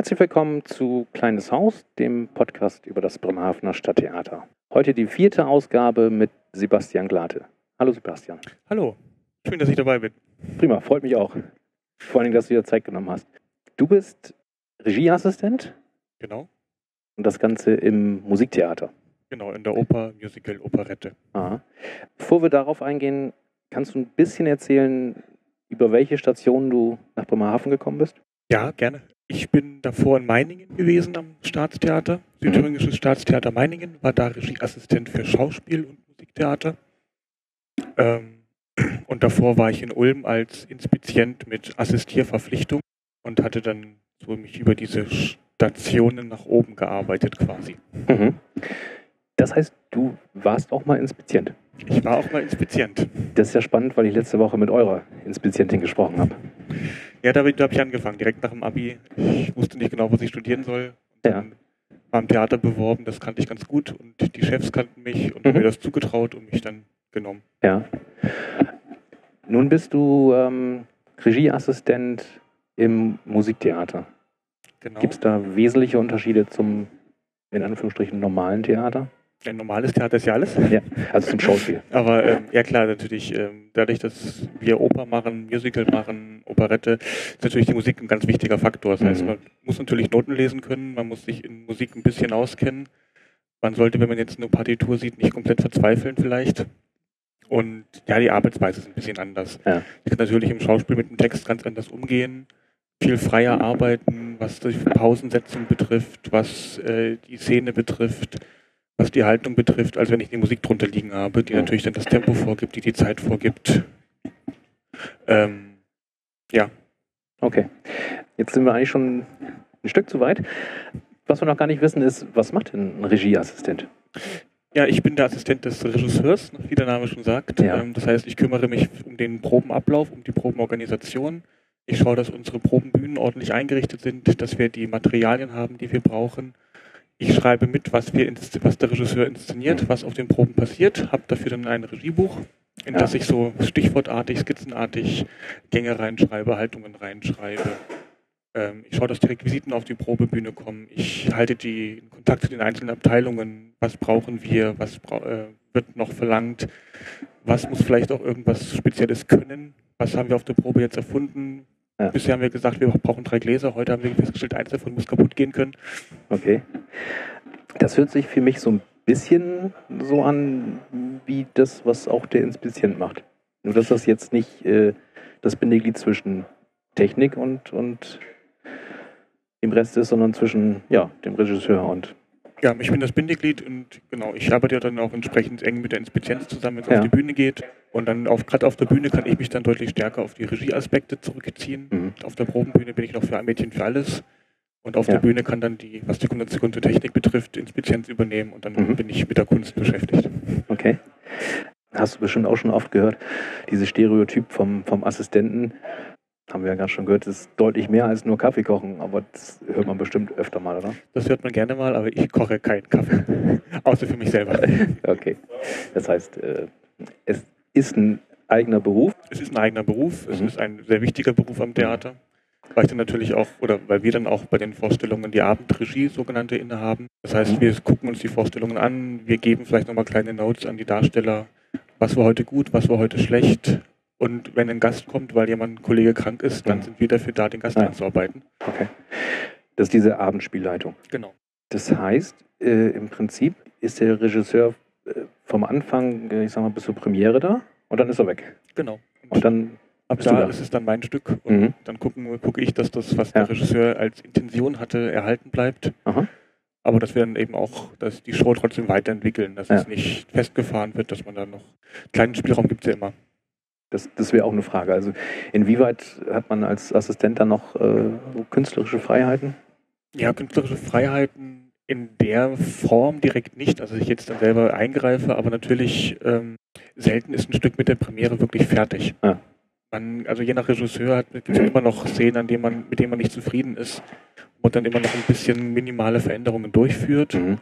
Herzlich willkommen zu Kleines Haus, dem Podcast über das Bremerhavener Stadttheater. Heute die vierte Ausgabe mit Sebastian Glate. Hallo Sebastian. Hallo, schön, dass ich dabei bin. Prima, freut mich auch. Vor allem, dass du dir Zeit genommen hast. Du bist Regieassistent Genau, und das Ganze im Musiktheater. genau, in der Oper, Musical, Operette. Aha. Bevor wir darauf eingehen, kannst du ein bisschen erzählen, über welche Stationen du nach Bremerhaven gekommen bist? Ja, gerne. Ich bin davor in Meiningen gewesen am Staatstheater, Südthüringisches Staatstheater Meiningen, war da Regieassistent für Schauspiel und Musiktheater. Ähm, und davor war ich in Ulm als Inspizient mit Assistierverpflichtung und hatte dann so mich über diese Stationen nach oben gearbeitet quasi. Mhm. Das heißt, du warst auch mal Inspizient. Ich war auch mal Inspizient. Das ist ja spannend, weil ich letzte Woche mit eurer Inspizientin gesprochen habe. Ja, da, da habe ich angefangen, direkt nach dem Abi. Ich wusste nicht genau, was ich studieren soll. Ja. Dann war im Theater beworben, das kannte ich ganz gut und die Chefs kannten mich und Mhm. haben mir das zugetraut und mich dann genommen. Ja. Nun bist du ähm, Regieassistent im Musiktheater. Genau. Gibt es da wesentliche Unterschiede zum, in Anführungsstrichen, normalen Theater? Ein normales Theater ist ja alles. Ja, also zum Schauspiel. Aber ähm, ja klar, natürlich, ähm, dadurch, dass wir Oper machen, Musical machen, Operette, ist natürlich die Musik ein ganz wichtiger Faktor. Das heißt, Mhm. man muss natürlich Noten lesen können, man muss sich in Musik ein bisschen auskennen. Man sollte, wenn man jetzt eine Partitur sieht, nicht komplett verzweifeln vielleicht. Und ja, die Arbeitsweise ist ein bisschen anders. Ja. Ich kann natürlich im Schauspiel mit dem Text ganz anders umgehen, viel freier arbeiten, was die Pausensetzung betrifft, was äh, die Szene betrifft, was die Haltung betrifft, als wenn ich die Musik drunter liegen habe, die natürlich dann das Tempo vorgibt, die die Zeit vorgibt. Ähm, Okay. Jetzt sind wir eigentlich schon ein Stück zu weit. Was wir noch gar nicht wissen, ist, was macht denn ein Regieassistent? ja, ich bin der Assistent des Regisseurs, wie der Name schon sagt. Ja. Ähm, das heißt, ich kümmere mich um den Probenablauf, um die Probenorganisation. Ich schaue, dass unsere Probenbühnen ordentlich eingerichtet sind, dass wir die Materialien haben, die wir brauchen. Ich schreibe mit, was, wir was der Regisseur inszeniert, was auf den Proben passiert, habe dafür dann ein Regiebuch, in das ich so stichwortartig, skizzenartig Gänge reinschreibe, Haltungen reinschreibe. Ähm, ich schaue, dass die Requisiten auf die Probebühne kommen. Ich halte die Kontakt zu den einzelnen Abteilungen. Was brauchen wir? Was brau äh, wird noch verlangt? Was muss vielleicht auch irgendwas Spezielles können? Was haben wir auf der Probe jetzt erfunden? Ja. Bisher haben wir gesagt, wir brauchen drei Gläser. Heute haben wir festgestellt, eins davon muss kaputt gehen können. Okay. Das hört sich für mich so ein bisschen so an, wie das, was auch der Inspizient macht. Nur, dass das jetzt nicht äh, das Bindeglied zwischen Technik und, und dem Rest ist, sondern zwischen ja, dem Regisseur und. Ja, ich bin das Bindeglied und genau, ich arbeite ja dann auch entsprechend eng mit der Inspizienz zusammen, wenn es Ja. auf die Bühne geht. Und dann auf, gerade auf der Bühne kann ich mich dann deutlich stärker auf die Regieaspekte zurückziehen. Mhm. Auf der Probenbühne bin ich noch für ein Mädchen für alles. Und auf Ja. der Bühne kann dann die, was die Kunst Technik betrifft, Inspizienz übernehmen und dann Mhm. bin ich mit der Kunst beschäftigt. Okay. Hast du bestimmt auch schon oft gehört, dieses Stereotyp vom, vom Assistenten, haben wir ja gerade schon gehört, ist deutlich mehr als nur Kaffee kochen, aber das hört man bestimmt öfter mal, oder? Das hört man gerne mal, aber ich koche keinen Kaffee. Außer für mich selber. Okay. Das heißt, äh, es ist ein eigener Beruf. Es ist ein eigener Beruf, es Mhm. ist ein sehr wichtiger Beruf am Theater. Weil ich dann natürlich auch, oder weil wir dann auch bei den Vorstellungen die Abendregie sogenannte innehaben. Das heißt, Mhm. wir gucken uns die Vorstellungen an, wir geben vielleicht nochmal kleine Notes an die Darsteller, was war heute gut, was war heute schlecht. Und wenn ein Gast kommt, weil jemand ein Kollege krank ist, dann sind wir dafür da, den Gast Ja. anzuarbeiten. Okay. Das ist diese Abendspielleitung. Genau. Das heißt, äh, im Prinzip ist der Regisseur äh, vom Anfang, äh, ich sag mal, bis zur Premiere da und dann ist er weg. Genau. Und dann, ab da da. ist es dann mein Stück und Mhm. dann gucken, gucke ich, dass das, was Ja. der Regisseur als Intention hatte, erhalten bleibt. aha, Aber dass wir dann eben auch, dass die Show trotzdem weiterentwickeln, dass Ja. es nicht festgefahren wird, dass man dann noch kleinen Spielraum gibt es ja immer. Das, das wäre auch eine Frage. Also inwieweit hat man als Assistent dann noch äh, künstlerische Freiheiten? Ja, künstlerische Freiheiten in der Form direkt nicht, also ich jetzt dann selber eingreife, aber natürlich ähm, selten ist ein Stück mit der Premiere wirklich fertig. Ja. Man, also je nach Regisseur gibt es immer noch Szenen, an denen man, mit denen man nicht zufrieden ist und dann immer noch ein bisschen minimale Veränderungen durchführt. Mhm.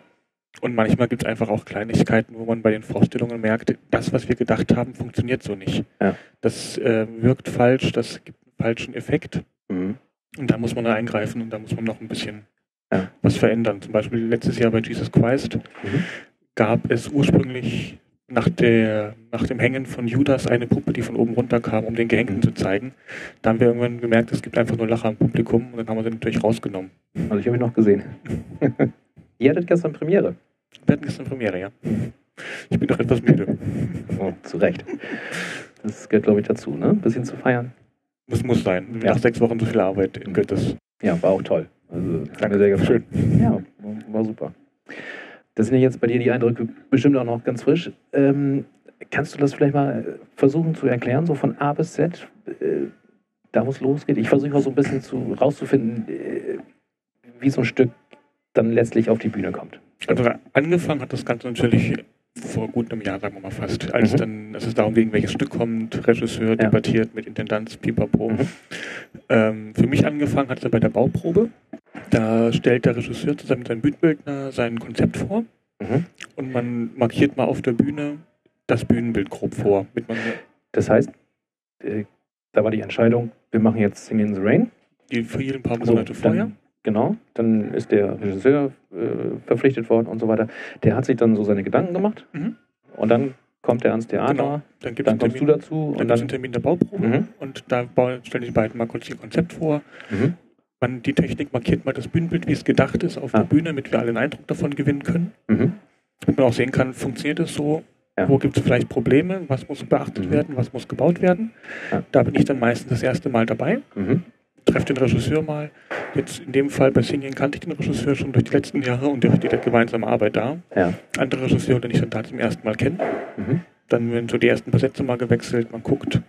Und manchmal gibt es einfach auch Kleinigkeiten, wo man bei den Vorstellungen merkt, das, was wir gedacht haben, funktioniert so nicht. Ja. Das äh, wirkt falsch, das gibt einen falschen Effekt. Mhm. Und da muss man da eingreifen und da muss man noch ein bisschen Ja. was verändern. Zum Beispiel letztes Jahr bei Jesus Christ Mhm. gab es ursprünglich nach, der, nach dem Hängen von Judas eine Puppe, die von oben runterkam, um den Gehängten Mhm. zu zeigen. Da haben wir irgendwann gemerkt, es gibt einfach nur Lacher im Publikum und dann haben wir sie natürlich rausgenommen. Also ich habe ihn noch gesehen. Ihr hattet gestern Premiere. Wir hatten gestern Premiere, ja. Ich bin doch etwas müde. Oh, zu Recht. Das gehört, glaube ich, dazu, ne? Ein bisschen zu feiern. Das muss sein. Ja. Nach sechs Wochen so viel Arbeit in Gottes. Ja, war auch toll. Also, mir sehr gefallen. Ja, war- super. Das sind ja jetzt bei dir die Eindrücke bestimmt auch noch ganz frisch. Ähm, kannst du das vielleicht mal versuchen zu erklären, so von A bis Z, äh, da wo es losgeht? Ich versuche mal so ein bisschen zu, rauszufinden, äh, wie so ein Stück dann letztlich auf die Bühne kommt. Also angefangen hat das Ganze natürlich vor gut einem Jahr, sagen wir mal fast, als Mhm. dann, als es darum ging, welches Stück kommt, Regisseur debattiert mit Intendanz, Pipapo. Mhm. Ähm, für mich angefangen hat es bei der Bauprobe. Da stellt der Regisseur zusammen mit seinem Bühnenbildner sein Konzept vor Mhm. und man markiert mal auf der Bühne das Bühnenbild grob vor. Mit man Das heißt, äh, da war die Entscheidung, wir machen jetzt Sing in the Rain. die fiel ein paar So, Monate vorher. Dann, genau, dann ist der Regisseur äh, verpflichtet worden und so weiter. Der hat sich dann so seine Gedanken gemacht Mhm. und dann kommt er ans Theater, Genau. Dann gibt es dann einen kommst du Termin, dazu dann und gibt's einen dann... Termin der Bauprobe Mhm. und da stellen die beiden mal kurz ihr Konzept vor. Mhm. Man, die Technik markiert mal das Bühnenbild, wie es gedacht ist, auf Ah. der Bühne, damit wir alle einen Eindruck davon gewinnen können. Mhm. Damit man auch sehen kann, funktioniert es so, Ja. wo gibt es vielleicht Probleme, was muss beachtet Mhm. werden, was muss gebaut werden. Ja. Da bin ich dann meistens das erste Mal dabei, Mhm. Treffe den Regisseur mal. Jetzt in dem Fall bei Singing kannte ich den Regisseur schon durch die letzten Jahre und durch die gemeinsame Arbeit da. Ja. Andere Regisseure, den ich dann da zum ersten Mal kenne. Mhm. Dann werden so die ersten paar Sätze mal gewechselt, man guckt,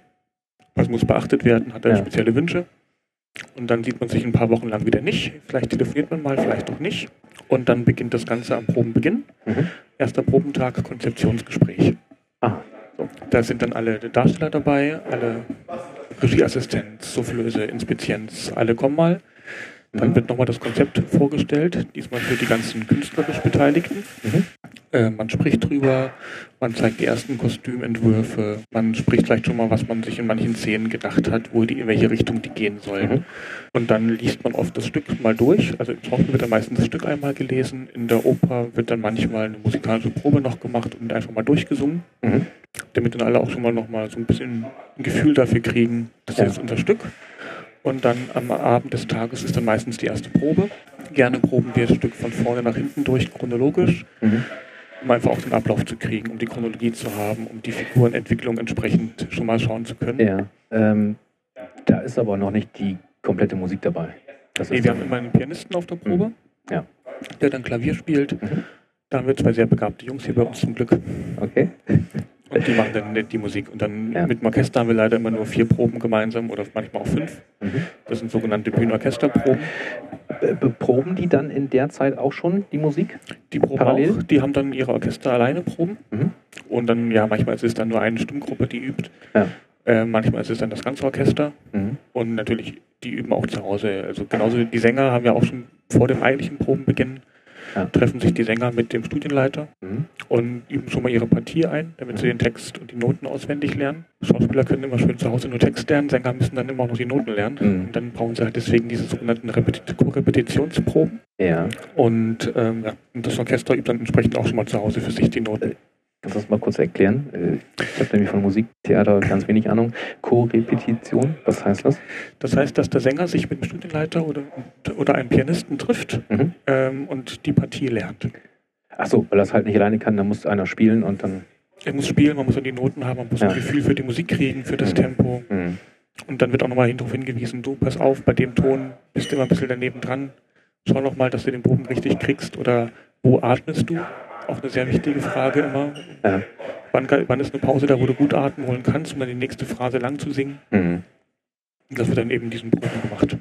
was muss beachtet werden, hat er Ja. spezielle Wünsche. Und dann sieht man sich ein paar Wochen lang wieder nicht. Vielleicht telefoniert man mal, vielleicht auch nicht. Und dann beginnt das Ganze am Probenbeginn. Mhm. Erster Probentag, Konzeptionsgespräch. Ah, So, da sind dann alle Darsteller dabei, alle Regieassistenz, Soufflöse, Inspizienz, alle kommen mal. Dann Mhm. wird nochmal das Konzept vorgestellt, diesmal für die ganzen künstlerisch Beteiligten. Mhm. Äh, man spricht drüber, man zeigt die ersten Kostümentwürfe, man spricht vielleicht schon mal, was man sich in manchen Szenen gedacht hat, wo die, in welche Richtung die gehen sollen. Mhm. Und dann liest man oft das Stück mal durch. Also im Schauspiel wird dann meistens das Stück einmal gelesen, in der Oper wird dann manchmal eine musikalische Probe noch gemacht und einfach mal durchgesungen Mhm. damit dann alle auch schon mal noch mal so ein bisschen ein Gefühl dafür kriegen, das Ja. ist unser Stück. Und dann am Abend des Tages ist dann meistens die erste Probe. Gerne proben wir das Stück von vorne nach hinten durch, chronologisch, Mhm. Um einfach auch den Ablauf zu kriegen, um die Chronologie zu haben, um die Figurenentwicklung entsprechend schon mal schauen zu können. Ja. Ähm, da ist aber noch nicht die komplette Musik dabei. Das Nee, ist wir haben immer einen Pianisten auf der Probe, Mhm. Ja. der dann Klavier spielt. Mhm. Da haben wir zwei sehr begabte Jungs hier bei uns zum Glück. Okay. Die machen dann die Musik. Und dann Ja. mit dem Orchester haben wir leider immer nur vier Proben gemeinsam oder manchmal auch fünf. Mhm. Das sind sogenannte Bühnenorchesterproben. Be- Beproben die dann in der Zeit auch schon die Musik? Die Proben Parallel? auch, die haben dann ihre Orchester alleine Proben. Mhm. Und dann, ja, manchmal ist es dann nur eine Stimmgruppe, die übt. Ja. Äh, manchmal ist es dann das ganze Orchester. Mhm. Und natürlich, die üben auch zu Hause. Also genauso die Sänger haben ja auch schon vor dem eigentlichen Probenbeginn Ja. treffen sich die Sänger mit dem Studienleiter Mhm. und üben schon mal ihre Partie ein, damit sie den Text und die Noten auswendig lernen. Schauspieler können immer schön zu Hause nur Text lernen, Sänger müssen dann immer auch noch die Noten lernen. Mhm. Und dann brauchen sie halt deswegen diese sogenannten Repeti Repetitionsproben. Ja. Und, ähm, das Orchester übt dann entsprechend auch schon mal zu Hause für sich die Noten. Kannst du das mal kurz erklären? Äh, Ich habe nämlich von Musiktheater ganz wenig Ahnung. Co-Repetition, was heißt das? Das heißt, dass der Sänger sich mit dem Studienleiter oder, oder einem Pianisten trifft Mhm. ähm, und die Partie lernt. Ach so, weil er es halt nicht alleine kann, dann muss einer spielen und dann. Er muss spielen, man muss dann die Noten haben, man muss Ja. ein Gefühl für die Musik kriegen, für das Mhm. Tempo. Mhm. Und dann wird auch nochmal darauf hingewiesen, du, pass auf, bei dem Ton bist du immer ein bisschen daneben dran. Schau noch mal, dass du den Bogen richtig kriegst. Oder wo atmest du? Auch eine sehr wichtige Frage immer. Ja. Wann, wann ist eine Pause da, wo du gut atmen holen kannst, um dann die nächste Phrase lang zu singen? Mhm. Und das wird dann eben diesen Proben gemacht.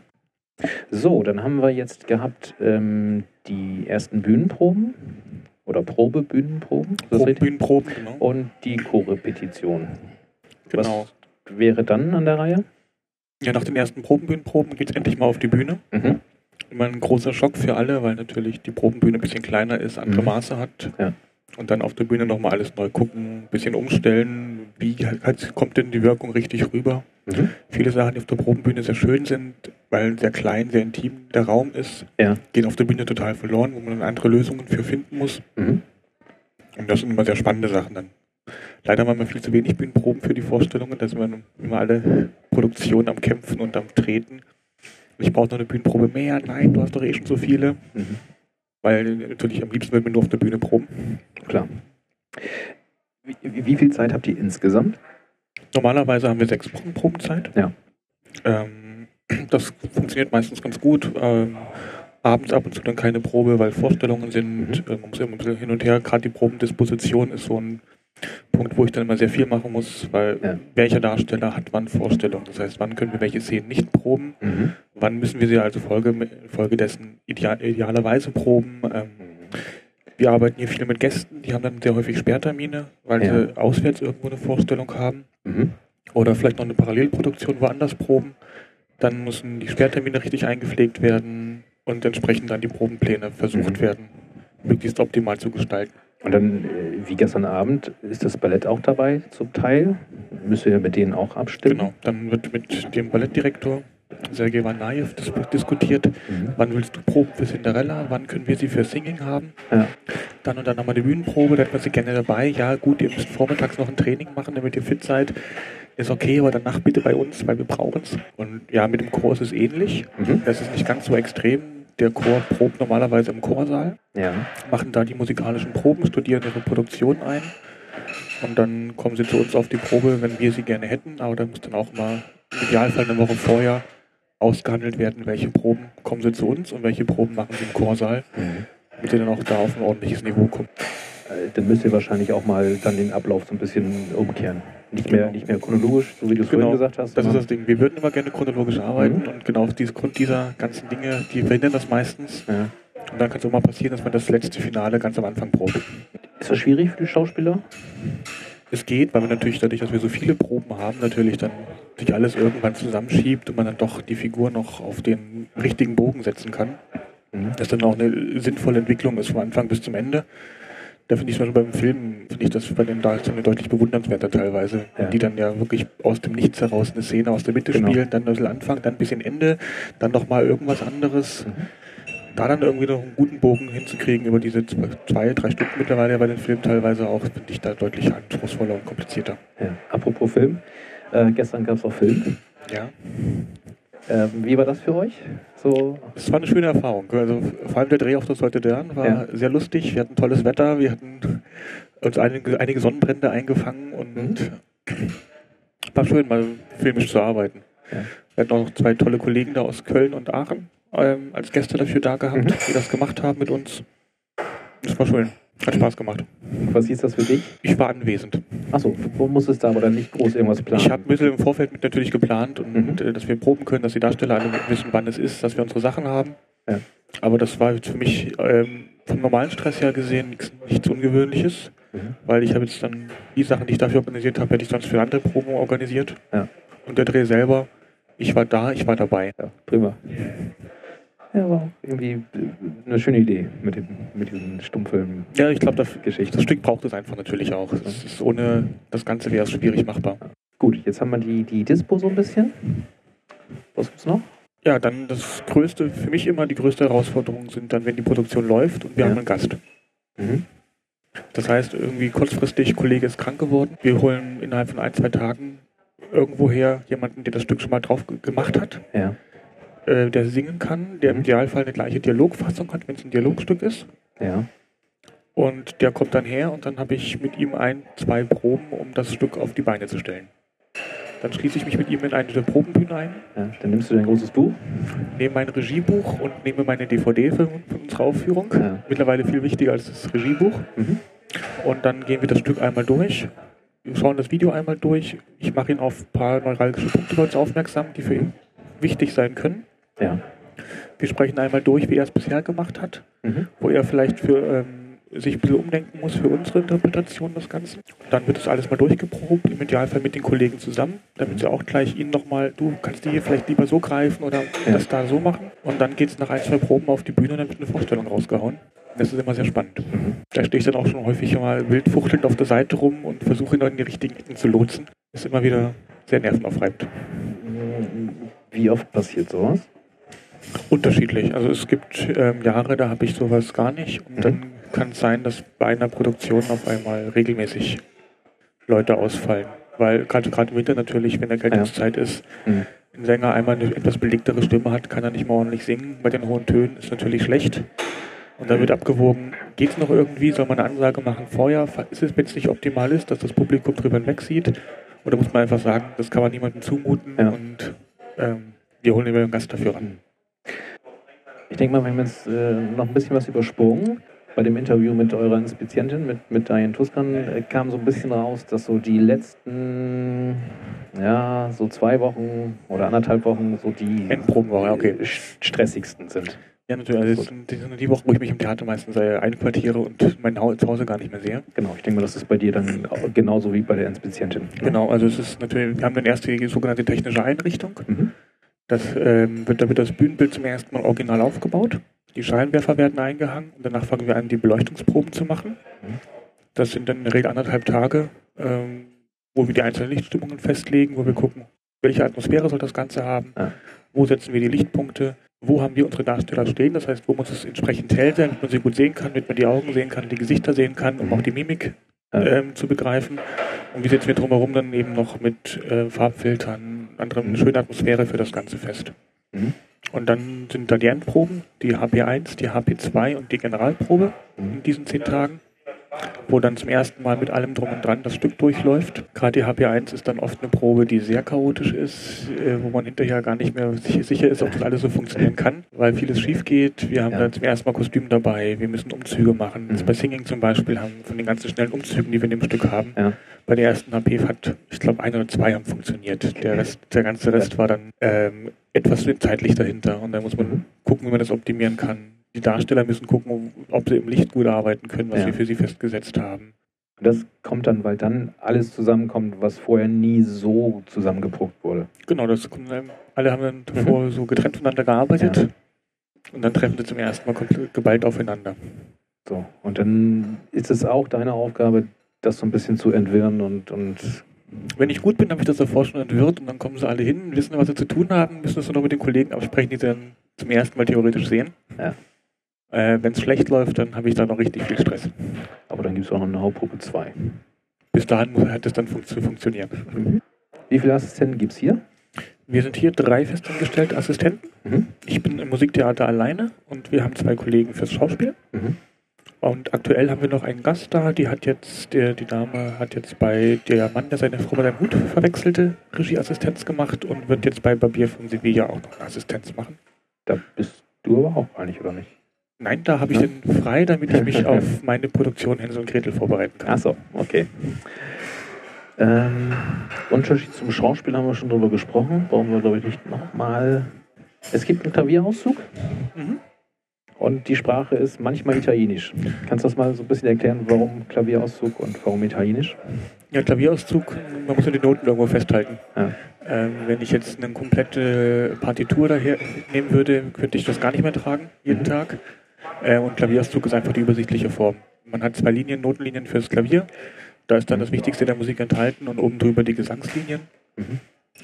So, dann haben wir jetzt gehabt ähm, die ersten Bühnenproben oder Probebühnenproben. ist das Proben, richtig? Bühnenproben, genau. Und die Co-Repetition. genau. Was wäre dann an der Reihe? Ja, nach den ersten Probenbühnenproben geht es endlich mal auf die Bühne. Mhm. Immer ein großer Schock für alle, weil natürlich die Probenbühne ein bisschen kleiner ist, andere Mhm. Maße hat. Ja. Und dann auf der Bühne nochmal alles neu gucken, ein bisschen umstellen. Wie halt, kommt denn die Wirkung richtig rüber? Mhm. Viele Sachen, die auf der Probenbühne sehr schön sind, weil sehr klein, sehr intim der Raum ist, ja. gehen auf der Bühne total verloren, wo man dann andere Lösungen für finden muss. Mhm. Und das sind immer sehr spannende Sachen dann. Leider haben wir viel zu wenig Bühnenproben für die Vorstellungen, da sind wir immer alle Produktionen am Kämpfen und am Treten. Ich brauche noch eine Bühnenprobe mehr. Nein, du hast doch eh schon so viele. Mhm. Weil natürlich am liebsten würden wir nur auf der Bühne proben. Klar. Wie, wie, viel Zeit habt ihr insgesamt? Normalerweise haben wir sechs Wochen Probenzeit. Ja. Ähm, das funktioniert meistens ganz gut. Ähm, abends ab und zu dann keine Probe, weil Vorstellungen sind. Mhm. Man muss immer ein bisschen hin und her. Gerade die Probendisposition ist so ein Punkt, wo ich dann immer sehr viel machen muss, weil ja. welcher Darsteller hat wann Vorstellung. Das heißt, wann können wir welche Szenen nicht proben, mhm. wann müssen wir sie also Folge, Folgedessen ideal, idealerweise proben. Ähm, wir arbeiten hier viel mit Gästen, die haben dann sehr häufig Sperrtermine, weil ja. sie auswärts irgendwo eine Vorstellung haben. Mhm. Oder vielleicht noch eine Parallelproduktion woanders proben. Dann müssen die Sperrtermine richtig eingepflegt werden und entsprechend dann die Probenpläne versucht mhm. werden, möglichst optimal zu gestalten. Und dann, äh, wie gestern Abend, ist das Ballett auch dabei zum Teil? Müsst ihr mit denen auch abstimmen? Genau, dann wird mit dem Ballettdirektor Sergei Vanayev dis diskutiert, mhm. wann willst du Proben für Cinderella, wann können wir sie für Singing haben. Ja. Dann und dann nochmal eine Bühnenprobe, da hat man sie gerne dabei. Ja gut, ihr müsst vormittags noch ein Training machen, damit ihr fit seid. Ist okay, aber danach bitte bei uns, weil wir brauchen es. Und ja, mit dem Chor ist es ähnlich. Mhm. Das ist nicht ganz so extrem der Chor probt normalerweise im Chorsaal, ja. machen da die musikalischen Proben, studieren ihre Produktion ein und dann kommen sie zu uns auf die Probe, wenn wir sie gerne hätten, aber da muss dann auch mal im Idealfall eine Woche vorher ausgehandelt werden, welche Proben kommen sie zu uns und welche Proben machen sie im Chorsaal, mhm. damit sie dann auch da auf ein ordentliches Niveau kommen. Äh, dann müsst ihr wahrscheinlich auch mal dann den Ablauf so ein bisschen umkehren. Nicht mehr, genau. nicht mehr chronologisch, so wie du es genau. vorhin gesagt hast. Das ist das Ding. Wir würden immer gerne chronologisch arbeiten mhm. und genau auf diesem Grund dieser ganzen Dinge, die verhindern das meistens. Ja. Und dann kann es auch mal passieren, dass man das letzte Finale ganz am Anfang probt. Ist das schwierig für die Schauspieler? Es geht, weil man natürlich dadurch, dass wir so viele Proben haben, natürlich dann sich alles irgendwann zusammenschiebt und man dann doch die Figur noch auf den richtigen Bogen setzen kann. Mhm. Dass dann auch eine sinnvolle Entwicklung ist vom Anfang bis zum Ende da finde ich zum Beispiel beim Film, finde ich das bei den Darstellern deutlich bewundernswerter teilweise. Ja. Die dann ja wirklich aus dem Nichts heraus eine Szene aus der Mitte genau. spielen, dann ein bisschen Anfang, dann ein bisschen Ende, dann nochmal irgendwas anderes. Mhm. Da dann irgendwie noch einen guten Bogen hinzukriegen über diese zwei, drei Stunden mittlerweile bei den Filmen teilweise auch, finde ich da deutlich anspruchsvoller und komplizierter. Ja. Apropos Film, äh, gestern gab es auch Film. Ja. Ähm, wie war das für euch? So es war eine schöne Erfahrung. Also vor allem der Dreh auf das heute Dern war ja. sehr lustig. Wir hatten tolles Wetter, wir hatten uns einige, einige Sonnenbrände eingefangen und mhm. war schön, mal filmisch zu arbeiten. Ja. Wir hatten auch zwei tolle Kollegen da aus Köln und Aachen ähm, als Gäste dafür da gehabt, mhm. die das gemacht haben mit uns. Das war schön. Hat Spaß gemacht. Was hieß das für dich? Ich war anwesend. Achso, wo musstest du aber dann nicht groß irgendwas planen? Ich habe ein bisschen im Vorfeld mit natürlich geplant und mhm. Äh, dass wir proben können, dass die Darsteller alle wissen, wann es ist, dass wir unsere Sachen haben. Ja. Aber das war jetzt für mich ähm, vom normalen Stress her gesehen nichts, nichts Ungewöhnliches, mhm. weil ich habe jetzt dann die Sachen, die ich dafür organisiert habe, hätte ich sonst für andere Proben organisiert. Ja. Und der Dreh selber, ich war da, ich war dabei. Ja, prima. Ja, war irgendwie eine schöne Idee mit, dem, mit diesen Stummfilmen. Ja, ich glaube, das, das Stück braucht es einfach natürlich auch. Das ist ohne das Ganze wäre es schwierig machbar. Gut, jetzt haben wir die, die Dispo so ein bisschen. Was gibt's noch? Ja, dann das größte, für mich immer die größte Herausforderung sind dann, wenn die Produktion läuft und wir ja. haben einen Gast. Mhm. Das heißt, irgendwie kurzfristig, Kollege ist krank geworden. Wir holen innerhalb von ein, zwei Tagen irgendwoher jemanden, der das Stück schon mal drauf gemacht hat. Ja äh, der singen kann, der im mhm. Idealfall eine gleiche Dialogfassung hat, wenn es ein Dialogstück ist. Ja. Und der kommt dann her und dann habe ich mit ihm ein, zwei Proben, um das Stück auf die Beine zu stellen. Dann schließe ich mich mit ihm in eine der Probenbühne ein. Ja, dann nimmst du dein großes Buch? Nehme mein Regiebuch und nehme meine DVD für, für unsere Aufführung. Ja. Mittlerweile viel wichtiger als das Regiebuch. Mhm. Und dann gehen wir das Stück einmal durch. Wir schauen das Video einmal durch. Ich mache ihn auf ein paar neuralgische Punkte aufmerksam, die für ihn wichtig sein können. Ja. Wir sprechen einmal durch, wie er es bisher gemacht hat, mhm. wo er vielleicht für ähm, sich ein bisschen umdenken muss für unsere Interpretation des Ganzen. Dann wird das alles mal durchgeprobt, im Idealfall mit den Kollegen zusammen, damit sie auch gleich ihnen nochmal, du kannst die hier vielleicht lieber so greifen oder ja. das da so machen. Und dann geht es nach ein, zwei Proben auf die Bühne und dann wird eine Vorstellung rausgehauen. Das ist immer sehr spannend. Mhm. Da stehe ich dann auch schon häufig mal wildfuchtelnd auf der Seite rum und versuche ihn in die richtigen Ecken zu lotsen. Das ist immer wieder sehr nervenaufreibend. Wie oft passiert sowas? Unterschiedlich. Also es gibt ähm, Jahre, da habe ich sowas gar nicht. Und mhm. dann kann es sein, dass bei einer Produktion auf einmal regelmäßig Leute ausfallen. Weil gerade im Winter natürlich, wenn Erkältungszeit ja. ist, mhm. ein Sänger einmal eine etwas belegtere Stimme hat, kann er nicht mehr ordentlich singen. Bei den hohen Tönen ist natürlich schlecht. Und dann wird abgewogen, geht es noch irgendwie, soll man eine Ansage machen vorher, ist es, wenn es nicht optimal ist, dass das Publikum drüber hinweg sieht? Oder muss man einfach sagen, das kann man niemandem zumuten ja. und ähm, wir holen immer einen Gast dafür ran. Ich denke mal, wir haben jetzt äh, noch ein bisschen was übersprungen. Bei dem Interview mit eurer Inspizientin, mit, mit Diane Tuskan, äh, kam so ein bisschen raus, dass so die letzten, ja, so zwei Wochen oder anderthalb Wochen so die Endprobenwoche, okay. stressigsten sind. Ja, natürlich. Also das sind, die, die Wochen, wo ich mich im Theater meistens äh, einquartiere und mein Zuhause gar nicht mehr sehe. Genau, ich denke mal, das ist bei dir dann genauso wie bei der Inspizientin. Ne? Genau, also es ist natürlich, wir haben dann erst die sogenannte technische Einrichtung. Mhm. Das, ähm, wird, da wird das Bühnenbild zum ersten Mal original aufgebaut. Die Scheinwerfer werden eingehangen und danach fangen wir an, die Beleuchtungsproben zu machen. Das sind dann in der Regel anderthalb Tage, ähm, wo wir die einzelnen Lichtstimmungen festlegen, wo wir gucken, welche Atmosphäre soll das Ganze haben, ja. wo setzen wir die Lichtpunkte, wo haben wir unsere Darsteller stehen, das heißt, wo muss es entsprechend hell sein, damit man sie gut sehen kann, damit man die Augen sehen kann, die Gesichter sehen kann, um auch die Mimik ähm, zu begreifen. Und wie setzen wir drumherum dann eben noch mit äh, Farbfiltern, anderem, eine schöne Atmosphäre für das Ganze fest. Mhm. Und dann sind da die Endproben, die HP1, die HP2 und die Generalprobe mhm. in diesen zehn Tagen wo dann zum ersten Mal mit allem drum und dran das Stück durchläuft. Gerade die HP1 ist dann oft eine Probe, die sehr chaotisch ist, äh, wo man hinterher gar nicht mehr sicher ist, ob das alles so funktionieren kann, weil vieles schief geht. Wir haben ja. dann zum ersten Mal Kostüm dabei, wir müssen Umzüge machen. Mhm. Bei Singing zum Beispiel haben von den ganzen schnellen Umzügen, die wir in dem Stück haben, ja. bei der ersten HP hat, ich glaube, ein oder zwei haben funktioniert. Der, Rest, der ganze Rest war dann ähm, etwas zeitlich dahinter und da muss man mhm. gucken, wie man das optimieren kann die Darsteller müssen gucken, ob sie im Licht gut arbeiten können, was ja. wir für sie festgesetzt haben. Und das kommt dann, weil dann alles zusammenkommt, was vorher nie so zusammengepuckt wurde. Genau, das kommt, alle haben dann davor mhm. so getrennt voneinander gearbeitet ja. und dann treffen sie zum ersten Mal geballt aufeinander. So, und dann ist es auch deine Aufgabe, das so ein bisschen zu entwirren und, und wenn ich gut bin, habe ich das davor schon entwirrt und dann kommen sie alle hin, wissen, was sie zu tun haben, müssen es nur noch mit den Kollegen absprechen, die sie dann zum ersten Mal theoretisch sehen. Ja. Äh, Wenn es schlecht läuft, dann habe ich da noch richtig viel Stress. Aber dann gibt es auch noch eine Hauptgruppe 2. Bis dahin muss, hat es dann fun zu funktionieren. Mhm. Wie viele Assistenten gibt es hier? Wir sind hier drei festangestellte Assistenten. Mhm. Ich bin im Musiktheater alleine und wir haben zwei Kollegen fürs Schauspiel. Mhm. Und aktuell haben wir noch einen Gast da, die hat jetzt, der, die Dame hat jetzt bei der Mann, der seine Frau mit seinem Hut verwechselte, Regieassistenz gemacht und wird jetzt bei Barbier von Sevilla auch noch Assistenz machen. Da bist du aber auch eigentlich, oder nicht? Nein, da habe ich den frei, damit ich mich auf meine Produktion Hänsel und Gretel vorbereiten kann. Achso, okay. Ähm, Unterschied zum Schauspiel haben wir schon drüber gesprochen. Brauchen wir, glaube ich, nicht nochmal. Es gibt einen Klavierauszug. Mhm. Und die Sprache ist manchmal Italienisch. Kannst du das mal so ein bisschen erklären, warum Klavierauszug und warum Italienisch? Ja, Klavierauszug, man muss ja die Noten irgendwo festhalten. Ja. Ähm, wenn ich jetzt eine komplette Partitur daher nehmen würde, könnte ich das gar nicht mehr tragen, jeden mhm. Tag. Äh, und Klavierauszug ist einfach die übersichtliche Form. Man hat zwei Linien, Notenlinien fürs Klavier. Da ist dann das Wichtigste der Musik enthalten und oben drüber die Gesangslinien. Mhm.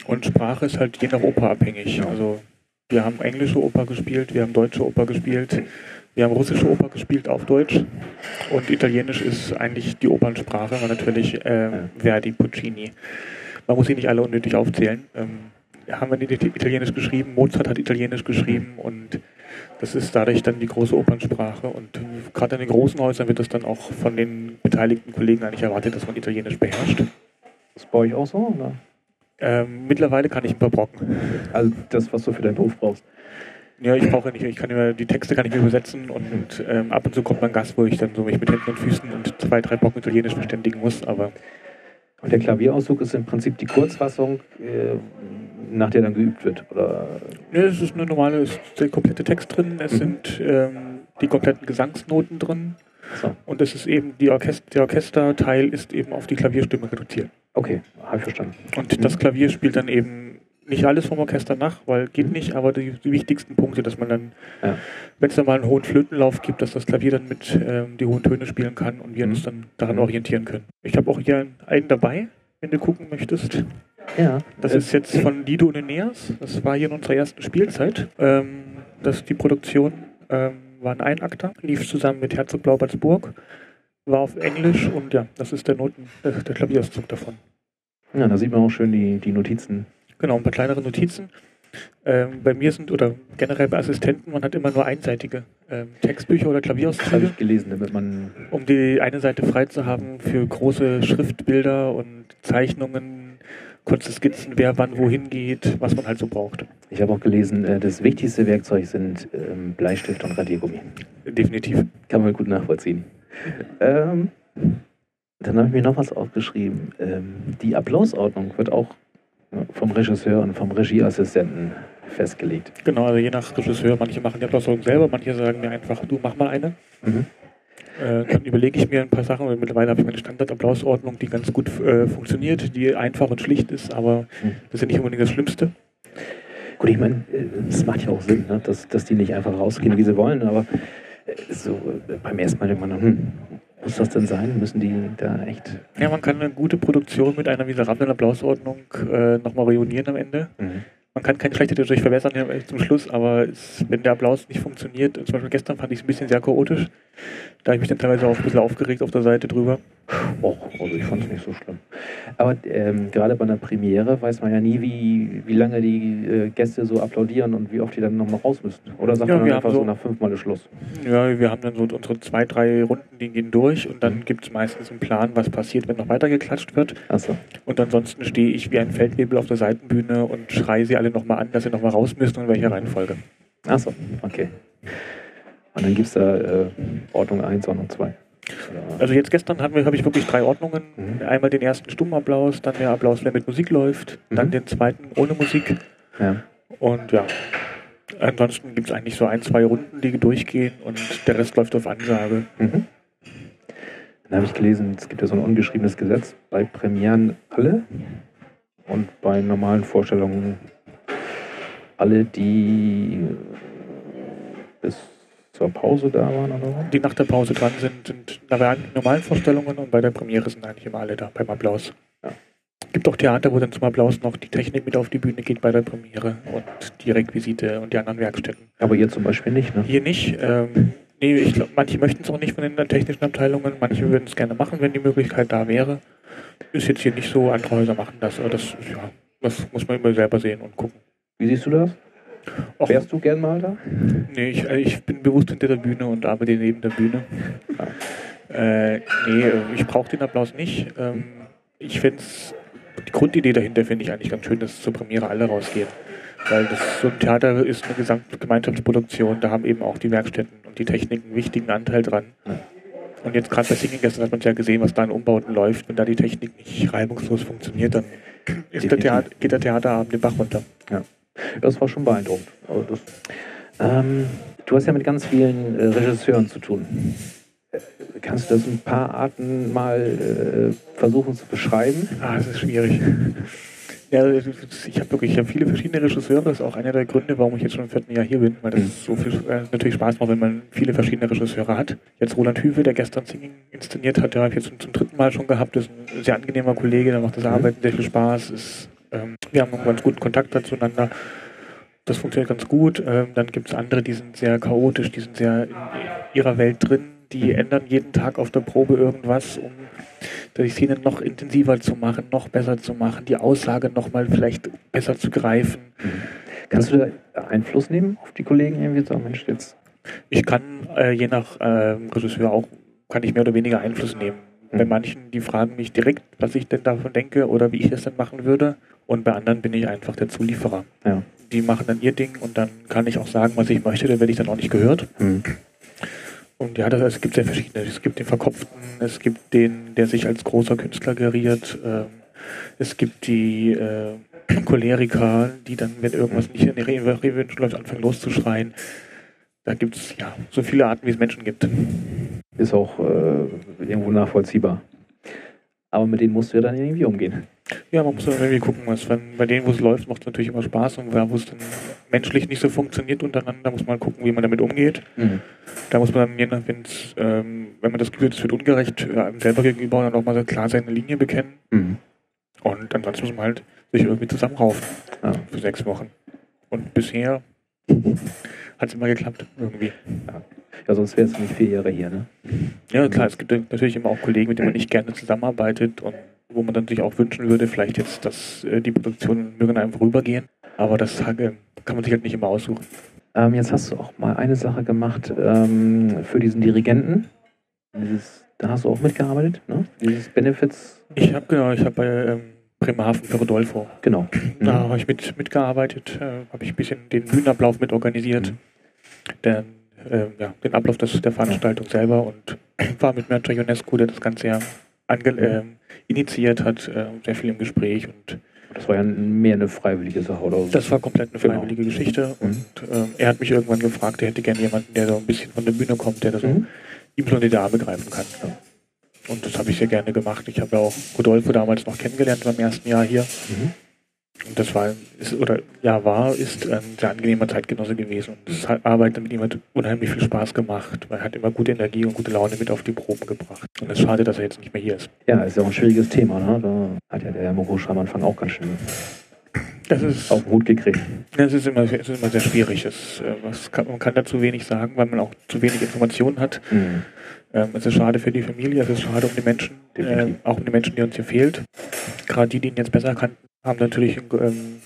Und Sprache ist halt je nach Oper abhängig. Ja. Also wir haben englische Oper gespielt, wir haben deutsche Oper gespielt, wir haben russische Oper gespielt auf Deutsch und Italienisch ist eigentlich die Opernsprache, aber natürlich äh, Verdi, Puccini. Man muss sie nicht alle unnötig aufzählen. Ähm, haben wir Italienisch geschrieben, Mozart hat Italienisch geschrieben und das ist dadurch dann die große Opernsprache und gerade in den großen Häusern wird das dann auch von den beteiligten Kollegen eigentlich erwartet, dass man Italienisch beherrscht. Das bei euch auch so? Oder? Ähm, mittlerweile kann ich ein paar Brocken. Also das, was du für deinen Beruf brauchst. Ja, ich brauche nicht, ich kann immer, die Texte kann ich mir übersetzen und ähm, ab und zu kommt mein Gast, wo ich dann so mich mit Händen und Füßen und zwei, drei Brocken Italienisch verständigen muss, aber. Und der Klavierauszug ist im Prinzip die Kurzfassung, äh, nach der dann geübt wird, oder? Ja, es ist eine normale, es ist der komplette Text drin, es mhm. sind ähm, die kompletten Gesangsnoten drin So. Und das ist eben, die Orchester, der Orchesterteil ist eben auf die Klavierstimme reduziert. Okay, habe ich verstanden. Und mhm. das Klavier spielt dann eben nicht alles vom Orchester nach, weil geht mhm. nicht, aber die, die, wichtigsten Punkte, dass man dann, ja. wenn es dann mal einen hohen Flötenlauf gibt, dass das Klavier dann mit ähm, die hohen Töne spielen kann und wir mhm. uns dann daran mhm. orientieren können. Ich habe auch hier einen dabei, wenn du gucken möchtest. Ja. Das ist jetzt von Lido und Eneas. Das war hier in unserer ersten Spielzeit. Ähm, das, die Produktion ähm, war ein Einakter, lief zusammen mit Herzog Blaubertsburg, war auf Englisch und ja, das ist der Noten, der, der Klavierauszug davon. Ja, da sieht man auch schön die, die Notizen. Genau, ein paar kleinere Notizen. Ähm, bei mir sind, oder generell bei Assistenten, man hat immer nur einseitige ähm, Textbücher oder Klavierauszüge. Habe ich gelesen, damit man... Um die eine Seite frei zu haben für große Schriftbilder und Zeichnungen, kurze Skizzen, wer wann wohin geht, was man halt so braucht. Ich habe auch gelesen, äh, das wichtigste Werkzeug sind ähm, Bleistift und Radiergummi. Definitiv. Kann man gut nachvollziehen. Ähm, dann habe ich mir noch was aufgeschrieben. Ähm, die Applausordnung wird auch vom Regisseur und vom Regieassistenten festgelegt. Genau, also je nach Regisseur. Manche machen die Applausordnung selber, manche sagen mir einfach, du mach mal eine. Mhm. Äh, dann überlege ich mir ein paar Sachen, weil mittlerweile habe ich meine Standardapplausordnung, die ganz gut äh, funktioniert, die einfach und schlicht ist, aber mhm. das ist ja nicht unbedingt das Schlimmste. Gut, ich meine, es macht ja auch Sinn, ne? dass, dass die nicht einfach rausgehen, wie sie wollen, aber äh, so beim ersten Mal denkt man, hm, muss das denn sein? Müssen die da echt. Ja, man kann eine gute Produktion mit einer miserablen Applausordnung äh, nochmal reunieren am Ende. Mhm. Man kann keine schlechte dadurch verbessern zum Schluss, aber es, wenn der Applaus nicht funktioniert, zum Beispiel gestern fand ich es ein bisschen sehr chaotisch. Da habe ich mich dann teilweise auch ein bisschen aufgeregt auf der Seite drüber. Och, also ich fand es nicht so schlimm. Aber ähm, gerade bei einer Premiere weiß man ja nie, wie, wie lange die äh, Gäste so applaudieren und wie oft die dann nochmal raus müssen. Oder sagt ja, man einfach so, so nach fünfmal Schluss? Ja, wir haben dann so unsere zwei, drei Runden, die gehen durch und dann mhm. gibt es meistens einen Plan, was passiert, wenn noch weiter geklatscht wird. So. Und ansonsten stehe ich wie ein Feldwebel auf der Seitenbühne und schreie sie alle nochmal an, dass sie nochmal raus müssen und in welcher Reihenfolge. Achso, okay. Und dann gibt es da äh, Ordnung 1, Ordnung 2. Also jetzt gestern habe ich wirklich drei Ordnungen. Mhm. Einmal den ersten Stummapplaus, dann der Applaus, der mit Musik läuft, mhm. dann den zweiten ohne Musik. Ja. Und ja, ansonsten gibt es eigentlich so ein, zwei Runden, die durchgehen und der Rest läuft auf Ansage. Mhm. Dann habe ich gelesen, es gibt ja so ein ungeschriebenes Gesetz bei Premieren alle und bei normalen Vorstellungen alle, die bis zur Pause da waren oder so? Die nach der Pause dran sind, sind bei normalen Vorstellungen und bei der Premiere sind eigentlich immer alle da beim Applaus. Ja. Gibt auch Theater, wo dann zum Applaus noch die Technik mit auf die Bühne geht bei der Premiere und die Requisite und die anderen Werkstätten. Aber hier zum Beispiel nicht, ne? Hier nicht. Ähm, nee, ich glaube, manche möchten es auch nicht von den technischen Abteilungen, manche würden es gerne machen, wenn die Möglichkeit da wäre. Ist jetzt hier nicht so, andere Häuser machen das, aber das, ja, das muss man immer selber sehen und gucken. Wie siehst du das? Och, Wärst du gern mal da? Nee, ich, äh, ich bin bewusst hinter der Bühne und arbeite neben der Bühne. Äh, nee, äh, ich brauche den Applaus nicht. Ähm, ich finde die Grundidee dahinter finde ich eigentlich ganz schön, dass zur Premiere alle rausgehen. Weil das, so ein Theater ist eine Gesamtgemeinschaftsproduktion, da haben eben auch die Werkstätten und die Technik einen wichtigen Anteil dran. Und jetzt gerade bei Singing gestern hat man ja gesehen, was da an Umbauten läuft. Wenn da die Technik nicht reibungslos funktioniert, dann der Theater, geht der Theaterabend den Bach runter. Ja. Das war schon beeindruckend. Das, ähm, du hast ja mit ganz vielen äh, Regisseuren zu tun. Kannst du das ein paar Arten mal äh, versuchen zu beschreiben? Ah, das ist schwierig. Ja, ich habe wirklich ich hab viele verschiedene Regisseure. Das ist auch einer der Gründe, warum ich jetzt schon im vierten Jahr hier bin, weil das mhm. so viel äh, natürlich Spaß macht, wenn man viele verschiedene Regisseure hat. Jetzt Roland Hüwe, der gestern Singing inszeniert hat, der habe ich jetzt zum, zum, dritten Mal schon gehabt. Das ist ein sehr angenehmer Kollege, der macht das mhm. Arbeiten sehr viel Spaß. Ist ähm, wir haben einen ganz guten Kontakt zueinander. Das funktioniert ganz gut. Ähm, dann gibt es andere, die sind sehr chaotisch, die sind sehr in ihrer Welt drin. Die ändern jeden Tag auf der Probe irgendwas, um die Szene noch intensiver zu machen, noch besser zu machen, die Aussage noch mal vielleicht besser zu greifen. Kannst du da Einfluss nehmen auf die Kollegen irgendwie sagen, Mensch, jetzt? Ich kann äh, je nach äh, Regisseur auch, kann ich mehr oder weniger Einfluss nehmen. Mhm. Bei manchen, die fragen mich direkt, was ich denn davon denke oder wie ich das denn machen würde. Und bei anderen bin ich einfach der Zulieferer. Ja. Die machen dann ihr Ding und dann kann ich auch sagen, was ich möchte, da werde ich dann auch nicht gehört. Mhm. Und ja, das, es gibt sehr verschiedene. Es gibt den Verkopften, es gibt den, der sich als großer Künstler geriert. Ähm, es gibt die äh, Choleriker, die dann, wenn irgendwas nicht in die Revue läuft, anfangen loszuschreien. Da gibt es ja so viele Arten, wie es Menschen gibt. Ist auch äh, irgendwo nachvollziehbar. Aber mit denen musst du ja dann irgendwie umgehen. Ja, man muss dann irgendwie gucken, was, wenn, bei denen, wo es läuft, macht es natürlich immer Spaß und wo es dann menschlich nicht so funktioniert untereinander, muss man gucken, wie man damit umgeht. Mhm. Da muss man dann, je nach, ähm, wenn man das Gefühl hat, es wird ungerecht, äh, einem selber gegenüber, dann auch mal klar seine Linie bekennen. Mhm. Und ansonsten muss man halt sich irgendwie zusammenraufen ja. für sechs Wochen. Und bisher hat es immer geklappt, irgendwie. Ja, ja sonst wäre es nicht vier Jahre hier, ne? Ja, klar, es gibt natürlich immer auch Kollegen, mit denen man nicht gerne zusammenarbeitet und wo man dann sich auch wünschen würde, vielleicht jetzt, dass äh, die Produktionen mögen einem vorübergehen. Aber das kann man sich halt nicht immer aussuchen. Ähm, jetzt hast du auch mal eine Sache gemacht ähm, für diesen Dirigenten. Dieses, da hast du auch mitgearbeitet, ne? Dieses Benefits. Ich habe genau, ich habe bei ähm, Bremerhaven für Rodolfo. Genau. Da mhm. habe ich mit, mitgearbeitet, äh, habe ich ein bisschen den Bühnenablauf mitorganisiert, mhm. den, äh, ja, den Ablauf des, der Veranstaltung selber und war mit Mercer Ionescu, der das Ganze ja äh, initiiert hat, äh, sehr viel im Gespräch und das war ja mehr eine freiwillige Sache, oder? Das war komplett eine genau. freiwillige genau. Geschichte. Mhm. Und ähm, er hat mich irgendwann gefragt, er hätte gerne jemanden, der so ein bisschen von der Bühne kommt, der das mhm. so ihm schon in die Arme greifen kann. Ja. Und das habe ich sehr gerne gemacht. Ich habe ja auch Rodolfo damals noch kennengelernt beim ersten Jahr hier. Mhm. Und das war, ist, oder ja, war, ist ein sehr angenehmer Zeitgenosse gewesen. Und das hat, Arbeiten mit ihm hat unheimlich viel Spaß gemacht. Er hat immer gute Energie und gute Laune mit auf die Proben gebracht. Und es ist schade, dass er jetzt nicht mehr hier ist. Ja, ist ja auch ein schwieriges Thema. Ne? Da hat ja der Morosch am Anfang auch ganz schön das ist, auf Hut gekriegt. Das ist immer, es ist immer sehr schwierig. Es, äh, kann, man kann dazu wenig sagen, weil man auch zu wenig Informationen hat. Mhm. Ähm, es ist schade für die Familie, es ist schade um die Menschen, äh, auch um die Menschen, die uns hier fehlt. Gerade die, die ihn jetzt besser kannten, haben natürlich ähm,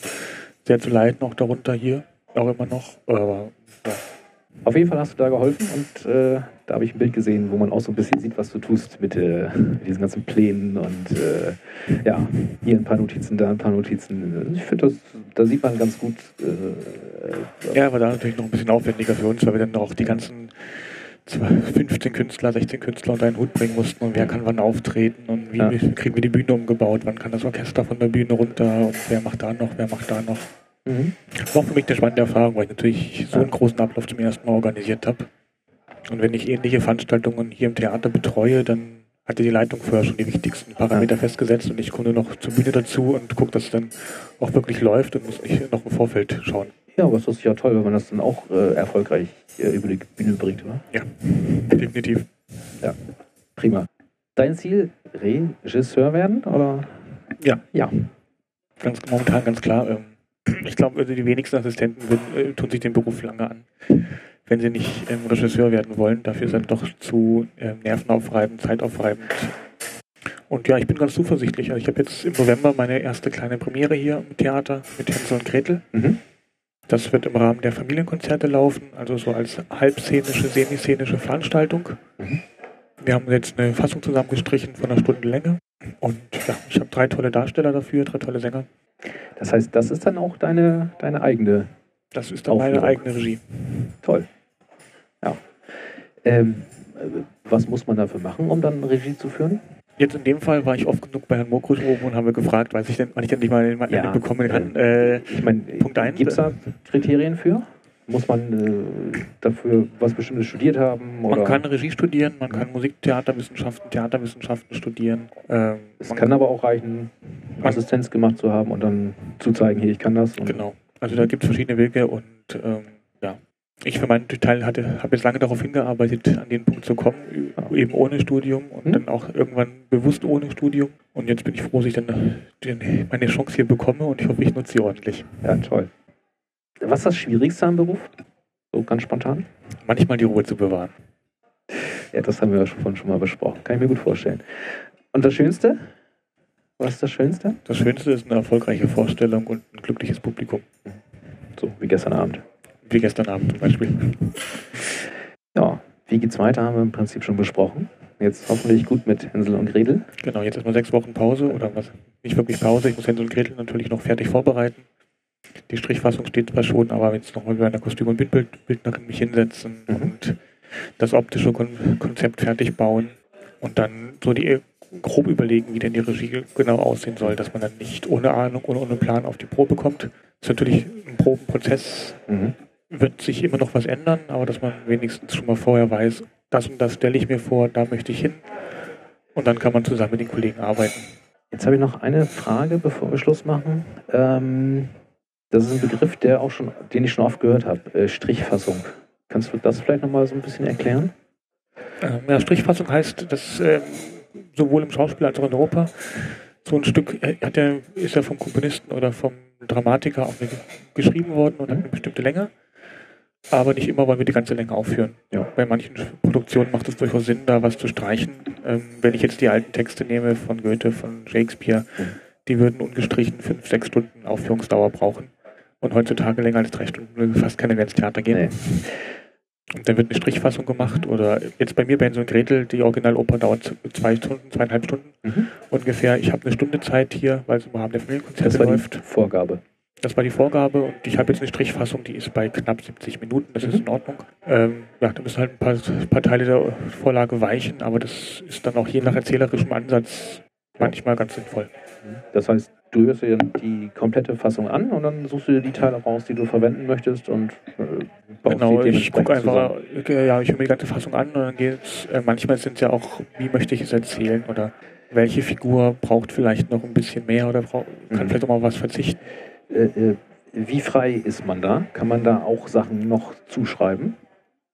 sehr zu leiden, auch darunter hier, auch immer noch. Aber, ja. Auf jeden Fall hast du da geholfen und äh, da habe ich ein Bild gesehen, wo man auch so ein bisschen sieht, was du tust mit, äh, diesen ganzen Plänen und äh, ja, hier ein paar Notizen, da ein paar Notizen. Ich finde, da sieht man ganz gut. Äh, ja, aber da natürlich noch ein bisschen aufwendiger für uns, weil wir dann auch die ganzen 15 Künstler, 16 Künstler unter einen Hut bringen mussten und wer kann wann auftreten und wie ja. kriegen wir die Bühne umgebaut, wann kann das Orchester von der Bühne runter und wer macht da noch, wer macht da noch. Mhm. War für mich eine spannende Erfahrung, weil ich natürlich so einen großen Ablauf zum ersten Mal organisiert habe. Und wenn ich ähnliche Veranstaltungen hier im Theater betreue, dann hatte die Leitung vorher schon die wichtigsten Parameter ja. festgesetzt und ich komme nur noch zur Bühne dazu und gucke, dass es dann auch wirklich läuft und muss nicht noch im Vorfeld schauen. Ja, aber es ist ja toll, wenn man das dann auch äh, erfolgreich äh, über die Bühne bringt, oder? Ja, definitiv. Ja, prima. Dein Ziel, Regisseur werden, oder? Ja. Ja. Ganz, momentan ganz klar. Ähm, ich glaube, also die wenigsten Assistenten würden, äh, tun sich den Beruf lange an, wenn sie nicht ähm, Regisseur werden wollen. Dafür ist er doch zu äh, nervenaufreibend, zeitaufreibend. Und ja, ich bin ganz zuversichtlich. Also ich habe jetzt im November meine erste kleine Premiere hier im Theater mit Hänsel und Gretel. Mhm. Das wird im Rahmen der Familienkonzerte laufen, also so als halbszenische, semiszenische Veranstaltung. Mhm. Wir haben jetzt eine Fassung zusammengestrichen von einer Stunde Länge. Und ja, ich habe drei tolle Darsteller dafür, drei tolle Sänger. Das heißt, das ist dann auch deine, deine eigene. Das ist dann Aufführung. meine eigene Regie. Toll. Ja. Ähm, was muss man dafür machen, um dann Regie zu führen? Jetzt in dem Fall war ich oft genug bei Herrn Mokrus oben und habe gefragt, weiß ich denn, wann ich endlich mal den ja, bekommen kann. Äh, ich meine, Punkt 1. Gibt es da Kriterien für? Muss man äh, dafür was Bestimmtes studiert haben? Oder? Man kann Regie studieren, man kann Musiktheaterwissenschaften, Theaterwissenschaften studieren. Ähm, es kann, aber auch reichen, Assistenz gemacht zu haben und dann zu zeigen, hier, ich kann das. genau. Also da gibt es verschiedene Wege und ähm, ich für meinen Teil hatte, habe jetzt lange darauf hingearbeitet, an den Punkt zu kommen, eben ohne Studium und hm? dann auch irgendwann bewusst ohne Studium. Und jetzt bin ich froh, dass ich dann den, meine Chance hier bekomme und ich hoffe, ich nutze sie ordentlich. Ja, toll. Was ist das Schwierigste am Beruf? So ganz spontan? Manchmal die Ruhe zu bewahren. Ja, das haben wir ja schon, schon mal besprochen. Kann ich mir gut vorstellen. Und das Schönste? Was ist das Schönste? Das Schönste ist eine erfolgreiche Vorstellung und ein glückliches Publikum. So wie gestern Abend. Wie gestern Abend zum Beispiel. Ja, wie geht's weiter, haben wir im Prinzip schon besprochen. Jetzt hoffentlich gut mit Hänsel und Gretel. Genau, jetzt erstmal sechs Wochen Pause oder was? Nicht wirklich Pause. Ich muss Hänsel und Gretel natürlich noch fertig vorbereiten. Die Strichfassung steht zwar schon, aber jetzt nochmal bei einer Kostüm- und Bildbildnerin mich hinsetzen mhm. und das optische Kon Konzept fertig bauen und dann so die grob überlegen, wie denn die Regie genau aussehen soll, dass man dann nicht ohne Ahnung und ohne Plan auf die Probe kommt. Das ist natürlich ein Probenprozess, mhm wird sich immer noch was ändern, aber dass man wenigstens schon mal vorher weiß, das und das stelle ich mir vor, da möchte ich hin. Und dann kann man zusammen mit den Kollegen arbeiten. Jetzt habe ich noch eine Frage, bevor wir Schluss machen. Ähm, das ist ein Begriff, der auch schon, den ich schon oft gehört habe. Äh, Strichfassung. Kannst du das vielleicht nochmal so ein bisschen erklären? Ähm, ja, Strichfassung heißt, dass ähm, sowohl im Schauspiel als auch in Europa so ein Stück äh, hat ja, ist ja vom Komponisten oder vom Dramatiker auch geschrieben worden und hat eine bestimmte Länge. Aber nicht immer wollen wir die ganze Länge aufführen. Ja. Bei manchen Produktionen macht es durchaus Sinn, da was zu streichen. Ähm, wenn ich jetzt die alten Texte nehme von Goethe, von Shakespeare, mhm. die würden ungestrichen fünf, sechs Stunden Aufführungsdauer brauchen. Und heutzutage länger als drei Stunden will fast keiner mehr ins Theater gehen. Nee. Und dann wird eine Strichfassung gemacht oder jetzt bei mir bei so Gretel, die Originaloper dauert zwei Stunden, zweieinhalb Stunden mhm. ungefähr. Ich habe eine Stunde Zeit hier, weil es im Rahmen der Familienkonzerte läuft. Vorgabe. Das war die Vorgabe und ich habe jetzt eine Strichfassung, die ist bei knapp 70 Minuten, das mhm. ist in Ordnung. Ähm, ja, da müssen halt ein paar, ein paar, Teile der Vorlage weichen, aber das ist dann auch je nach erzählerischem Ansatz manchmal ganz sinnvoll. Das heißt, du hörst dir die komplette Fassung an und dann suchst du dir die Teile raus, die du verwenden möchtest und äh, Genau, ich gucke einfach, zusammen. ja, ich höre mir die ganze Fassung an und dann geht's, äh, manchmal sind es ja auch, wie möchte ich es erzählen oder welche Figur braucht vielleicht noch ein bisschen mehr oder brauch, kann mhm. vielleicht auch mal was verzichten. Äh, äh, wie frei ist man da? Kann man da auch Sachen noch zuschreiben?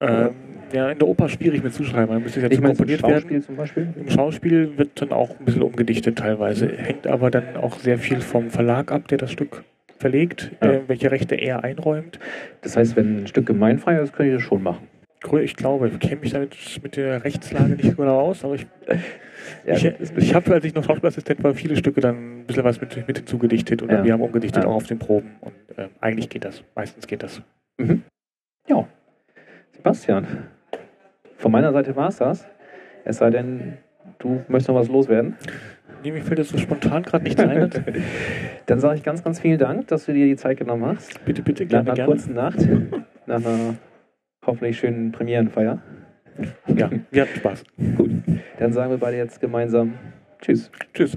Ähm, ja, in der Oper schwierig mit zuschreiben. Man müsste ja ich meine, im Schauspiel werden. zum Beispiel? Im Schauspiel wird dann auch ein bisschen umgedichtet teilweise. Hängt aber dann auch sehr viel vom Verlag ab, der das Stück verlegt, ja. äh, welche Rechte er einräumt. Das heißt, wenn ein Stück gemeinfrei ist, könnte ich das schon machen. Ich glaube, ich kenne mich damit mit der Rechtslage nicht genau aus, aber ich, ja, ich, ich habe, als ich noch Schauspielassistent war, viele Stücke dann ein bisschen was mit, mit hinzugedichtet oder ja. wir haben umgedichtet auch auf den Proben und äh, eigentlich geht das. Meistens geht das. Mhm. Ja. Sebastian, von meiner Seite war es das. Es sei denn, du möchtest noch was loswerden. Nee, mir fällt jetzt so spontan gerade nichts ein. Dann sage ich ganz, ganz vielen Dank, dass du dir die Zeit genommen hast. Bitte, bitte, gerne. Nach einer gerne. kurzen Nacht, nach einer hoffentlich schönen Premierenfeier. Ja, wir hatten Spaß. Gut, dann sagen wir beide jetzt gemeinsam Tschüss. Tschüss.